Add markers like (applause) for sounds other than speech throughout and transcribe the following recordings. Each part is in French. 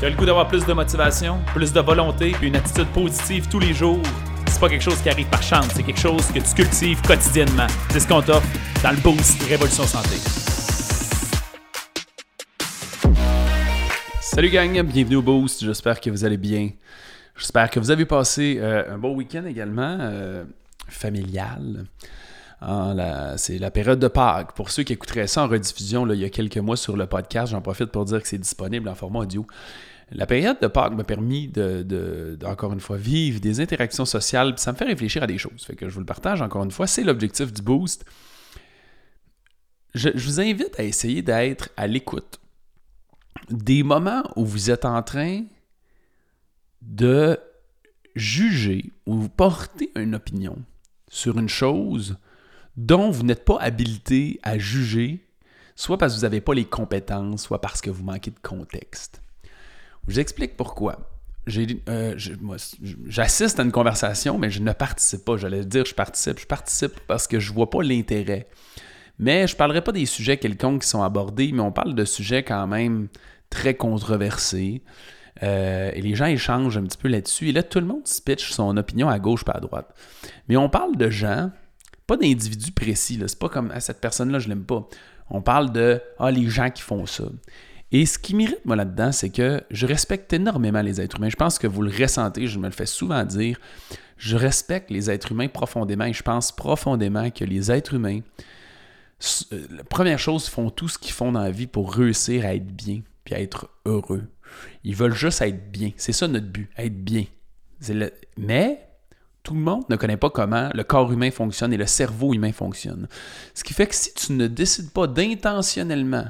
Tu as le goût d'avoir plus de motivation, plus de volonté, puis une attitude positive tous les jours? C'est pas quelque chose qui arrive par chance, c'est quelque chose que tu cultives quotidiennement. C'est ce qu'on t'offre dans le Boost Révolution Santé. Salut gang, bienvenue au Boost, j'espère que vous allez bien. J'espère que vous avez passé euh, un bon week-end également, euh, familial. Ah, c'est la période de Pâques. Pour ceux qui écouteraient ça en rediffusion il y a quelques mois sur le podcast, j'en profite pour dire que c'est disponible en format audio. La période de Pâques m'a permis de, encore une fois, vivre des interactions sociales, ça me fait réfléchir à des choses. Fait que je vous le partage encore une fois. C'est l'objectif du boost. Je, je vous invite à essayer d'être à l'écoute des moments où vous êtes en train de juger ou porter une opinion sur une chose dont vous n'êtes pas habilité à juger, soit parce que vous n'avez pas les compétences, soit parce que vous manquez de contexte. Je vous explique pourquoi. Euh, j'assiste à une conversation, mais je ne participe pas. J'allais dire je participe. Je participe parce que je ne vois pas l'intérêt. Mais je ne parlerai pas des sujets quelconques qui sont abordés, mais on parle de sujets quand même très controversés. Euh, et les gens échangent un petit peu là-dessus. Et là, tout le monde se pitch son opinion à gauche pas à droite. Mais on parle de gens pas d'individus précis. C'est pas comme ah, cette personne-là, je l'aime pas. On parle de ah, les gens qui font ça. Et ce qui m'irrite, moi, là-dedans, c'est que je respecte énormément les êtres humains. Je pense que vous le ressentez, je me le fais souvent dire. Je respecte les êtres humains profondément et je pense profondément que les êtres humains, euh, la première chose, font tout ce qu'ils font dans la vie pour réussir à être bien puis à être heureux. Ils veulent juste être bien. C'est ça notre but, être bien. Mais tout le monde ne connaît pas comment le corps humain fonctionne et le cerveau humain fonctionne. Ce qui fait que si tu ne décides pas d'intentionnellement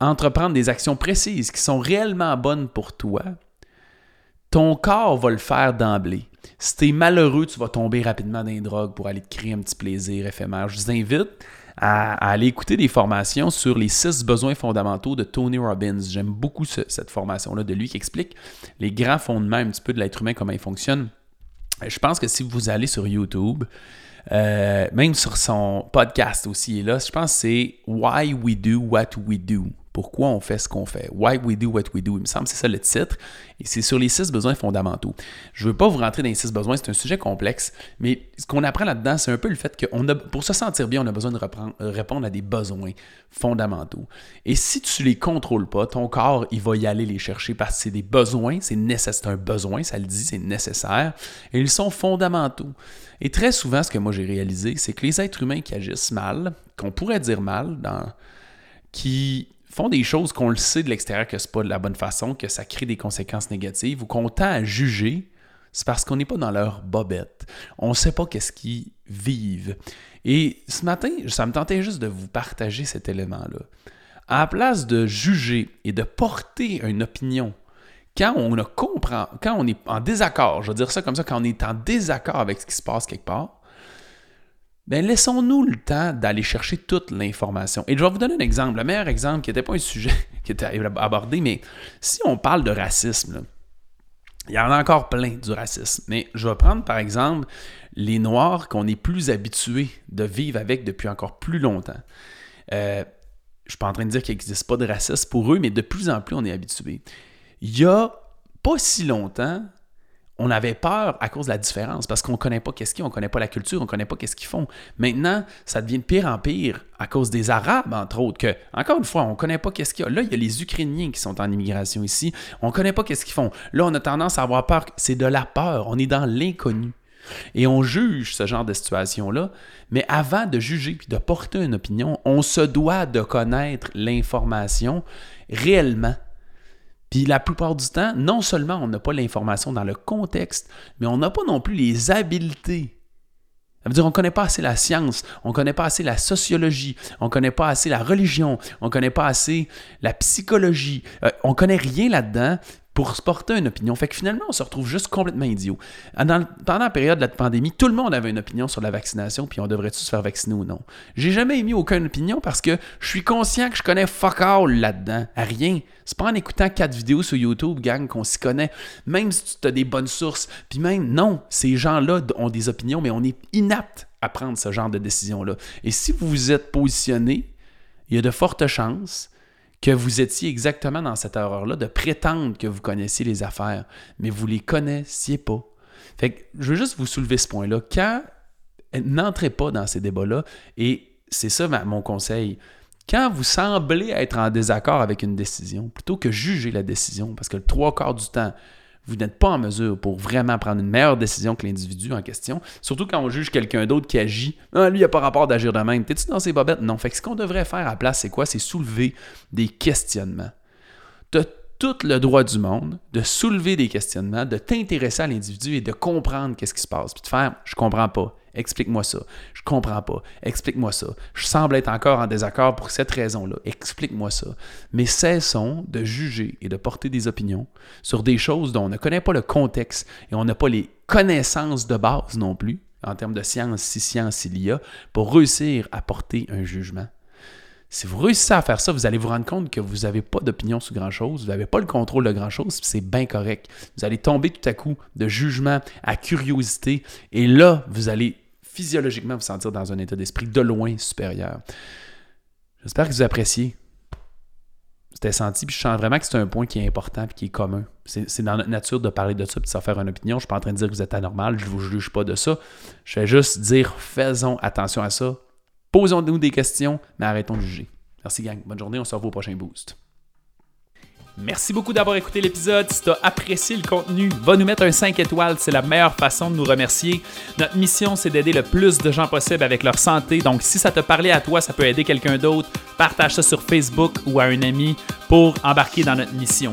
entreprendre des actions précises qui sont réellement bonnes pour toi, ton corps va le faire d'emblée. Si tu es malheureux, tu vas tomber rapidement dans les drogues pour aller te créer un petit plaisir éphémère. Je vous invite à, aller écouter des formations sur les six besoins fondamentaux de Tony Robbins. J'aime beaucoup cette formation-là de lui qui explique les grands fondements un petit peu de l'être humain, comment il fonctionne. Je pense que si vous allez sur YouTube, euh, même sur son podcast aussi, là, je pense que c'est Why We Do What We Do pourquoi on fait ce qu'on fait. Why we do what we do. Il me semble c'est ça le titre. Et c'est sur les six besoins fondamentaux. Je ne veux pas vous rentrer dans les six besoins, c'est un sujet complexe, mais ce qu'on apprend là-dedans, c'est un peu le fait que a, pour se sentir bien, on a besoin de répondre à des besoins fondamentaux. Et si tu ne les contrôles pas, ton corps, il va y aller les chercher parce que c'est des besoins, c'est nécessaire, un besoin, ça le dit, c'est nécessaire, et ils sont fondamentaux. Et très souvent, ce que moi j'ai réalisé, c'est que les êtres humains qui agissent mal, qu'on pourrait dire mal, qui font des choses qu'on le sait de l'extérieur que c'est pas de la bonne façon, que ça crée des conséquences négatives ou qu'on tend à juger, c'est parce qu'on n'est pas dans leur bobette. On ne sait pas qu'est-ce qu'ils vivent. Et ce matin, ça me tentait juste de vous partager cet élément-là. À la place de juger et de porter une opinion, quand on comprend, quand on est en désaccord, je veux dire ça comme ça, quand on est en désaccord avec ce qui se passe quelque part, ben laissons-nous le temps d'aller chercher toute l'information. Et je vais vous donner un exemple. Le meilleur exemple, qui n'était pas un sujet (laughs) qui était abordé, mais si on parle de racisme, il y en a encore plein du racisme. Mais je vais prendre par exemple les Noirs qu'on est plus habitués de vivre avec depuis encore plus longtemps. Euh, je ne suis pas en train de dire qu'il n'existe pas de racisme pour eux, mais de plus en plus on est habitué. Il y a pas si longtemps, on avait peur à cause de la différence, parce qu'on ne connaît pas qu'est-ce qu'ils on ne connaît pas la culture, on ne connaît pas qu'est-ce qu'ils font. Maintenant, ça devient de pire en pire à cause des Arabes, entre autres, que, encore une fois, on ne connaît pas qu'est-ce qu'il y a. Là, il y a les Ukrainiens qui sont en immigration ici, on ne connaît pas qu'est-ce qu'ils font. Là, on a tendance à avoir peur, c'est de la peur, on est dans l'inconnu. Et on juge ce genre de situation-là, mais avant de juger puis de porter une opinion, on se doit de connaître l'information réellement puis la plupart du temps, non seulement on n'a pas l'information dans le contexte, mais on n'a pas non plus les habiletés. Ça veut dire qu'on ne connaît pas assez la science, on ne connaît pas assez la sociologie, on ne connaît pas assez la religion, on ne connaît pas assez la psychologie. Euh, on ne connaît rien là-dedans, pour se porter une opinion. Fait que finalement, on se retrouve juste complètement idiot. pendant la période de la pandémie, tout le monde avait une opinion sur la vaccination, puis on devrait-tu se faire vacciner ou non. J'ai jamais émis aucune opinion parce que je suis conscient que je connais fuck all là-dedans. Rien. C'est pas en écoutant quatre vidéos sur YouTube, gang, qu'on s'y connaît. Même si tu as des bonnes sources. Puis même, non, ces gens-là ont des opinions, mais on est inapte à prendre ce genre de décision-là. Et si vous vous êtes positionné, il y a de fortes chances que vous étiez exactement dans cette erreur-là de prétendre que vous connaissiez les affaires, mais vous les connaissiez pas. Fait que je veux juste vous soulever ce point-là. Quand n'entrez pas dans ces débats-là, et c'est ça mon conseil. Quand vous semblez être en désaccord avec une décision, plutôt que juger la décision, parce que le trois quarts du temps, vous n'êtes pas en mesure pour vraiment prendre une meilleure décision que l'individu en question. Surtout quand on juge quelqu'un d'autre qui agit. Ah, lui, il n'a pas rapport d'agir de même. T'es-tu dans ses bobettes? Non. Fait que ce qu'on devrait faire à la place, c'est quoi? C'est soulever des questionnements. Tout le droit du monde de soulever des questionnements, de t'intéresser à l'individu et de comprendre qu'est-ce qui se passe. Puis de faire, je comprends pas. Explique-moi ça. Je comprends pas. Explique-moi ça. Je semble être encore en désaccord pour cette raison-là. Explique-moi ça. Mais cessons de juger et de porter des opinions sur des choses dont on ne connaît pas le contexte et on n'a pas les connaissances de base non plus, en termes de science, si science il y a, pour réussir à porter un jugement. Si vous réussissez à faire ça, vous allez vous rendre compte que vous n'avez pas d'opinion sur grand-chose, vous n'avez pas le contrôle de grand-chose, c'est bien correct. Vous allez tomber tout à coup de jugement à curiosité, et là, vous allez physiologiquement vous sentir dans un état d'esprit de loin supérieur. J'espère que vous appréciez. C'était senti, puis je sens vraiment que c'est un point qui est important et qui est commun. C'est dans notre nature de parler de ça et de s'en faire une opinion. Je ne suis pas en train de dire que vous êtes anormal, je ne vous juge pas de ça. Je vais juste dire faisons attention à ça. Posons-nous des questions, mais arrêtons de juger. Merci, gang. Bonne journée. On se revoit au prochain boost. Merci beaucoup d'avoir écouté l'épisode. Si tu as apprécié le contenu, va nous mettre un 5 étoiles. C'est la meilleure façon de nous remercier. Notre mission, c'est d'aider le plus de gens possible avec leur santé. Donc, si ça te parlait à toi, ça peut aider quelqu'un d'autre. Partage ça sur Facebook ou à un ami pour embarquer dans notre mission.